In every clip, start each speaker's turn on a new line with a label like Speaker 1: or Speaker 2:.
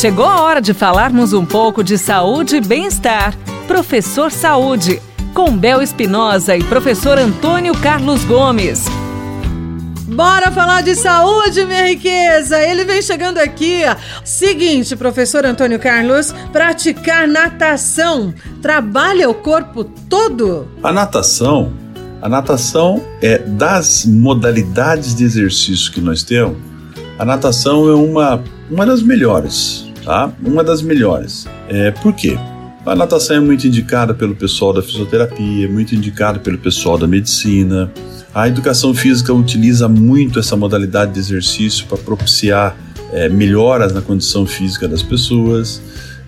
Speaker 1: Chegou a hora de falarmos um pouco de saúde e bem-estar. Professor Saúde, com Bel Espinosa e professor Antônio Carlos Gomes.
Speaker 2: Bora falar de saúde, minha riqueza! Ele vem chegando aqui. Seguinte, professor Antônio Carlos, praticar natação trabalha o corpo todo?
Speaker 3: A natação, a natação é das modalidades de exercício que nós temos. A natação é uma, uma das melhores, tá? Uma das melhores. É, por quê? A natação é muito indicada pelo pessoal da fisioterapia, é muito indicada pelo pessoal da medicina. A educação física utiliza muito essa modalidade de exercício para propiciar é, melhoras na condição física das pessoas.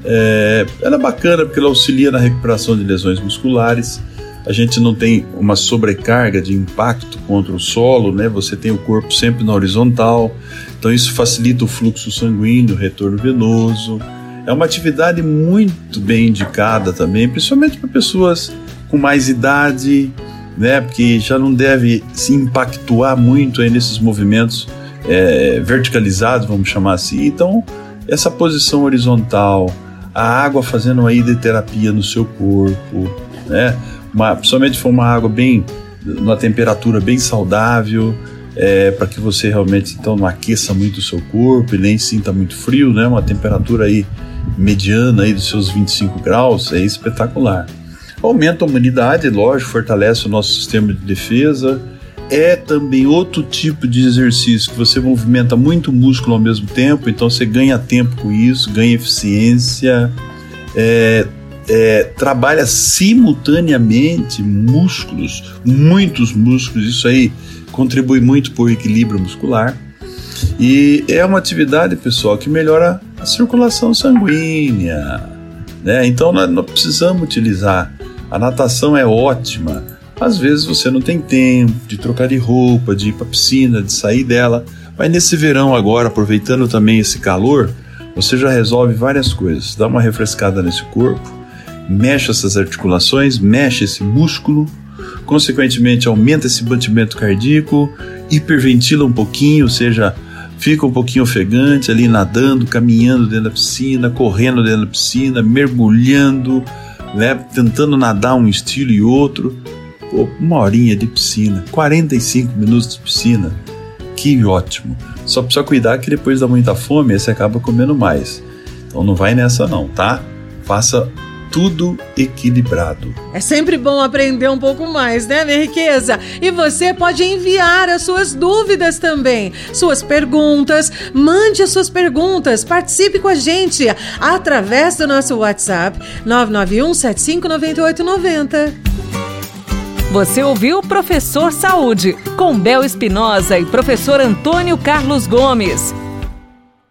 Speaker 3: É, ela é bacana porque ela auxilia na recuperação de lesões musculares. A gente não tem uma sobrecarga de impacto contra o solo, né? Você tem o corpo sempre na horizontal, então isso facilita o fluxo sanguíneo, o retorno venoso. É uma atividade muito bem indicada também, principalmente para pessoas com mais idade, né? Porque já não deve se impactuar muito aí nesses movimentos é, verticalizados, vamos chamar assim. Então, essa posição horizontal, a água fazendo uma hidroterapia no seu corpo, né? Uma, principalmente for uma água bem, numa temperatura bem saudável, é, para que você realmente então não aqueça muito o seu corpo e nem sinta muito frio, né? Uma temperatura aí mediana aí dos seus 25 graus é espetacular. Aumenta a imunidade, lógico, fortalece o nosso sistema de defesa. É também outro tipo de exercício que você movimenta muito músculo ao mesmo tempo, então você ganha tempo com isso, ganha eficiência, é, é, trabalha simultaneamente músculos, muitos músculos, isso aí contribui muito para o equilíbrio muscular. E é uma atividade, pessoal, que melhora a circulação sanguínea. Né? Então nós, nós precisamos utilizar. A natação é ótima. Às vezes você não tem tempo de trocar de roupa, de ir para a piscina, de sair dela. Mas nesse verão agora, aproveitando também esse calor, você já resolve várias coisas. Dá uma refrescada nesse corpo, mexe essas articulações, mexe esse músculo, consequentemente aumenta esse batimento cardíaco, hiperventila um pouquinho, ou seja, fica um pouquinho ofegante ali nadando, caminhando dentro da piscina, correndo dentro da piscina, mergulhando, né, tentando nadar um estilo e outro. Pô, uma horinha de piscina, 45 minutos de piscina, que ótimo. Só precisa cuidar que depois dá muita fome, você acaba comendo mais. Então não vai nessa não, tá? Faça tudo equilibrado.
Speaker 2: É sempre bom aprender um pouco mais, né, minha riqueza? E você pode enviar as suas dúvidas também, suas perguntas. Mande as suas perguntas, participe com a gente através do nosso WhatsApp 991 759890.
Speaker 1: Você ouviu Professor Saúde, com Bel Espinosa e professor Antônio Carlos Gomes.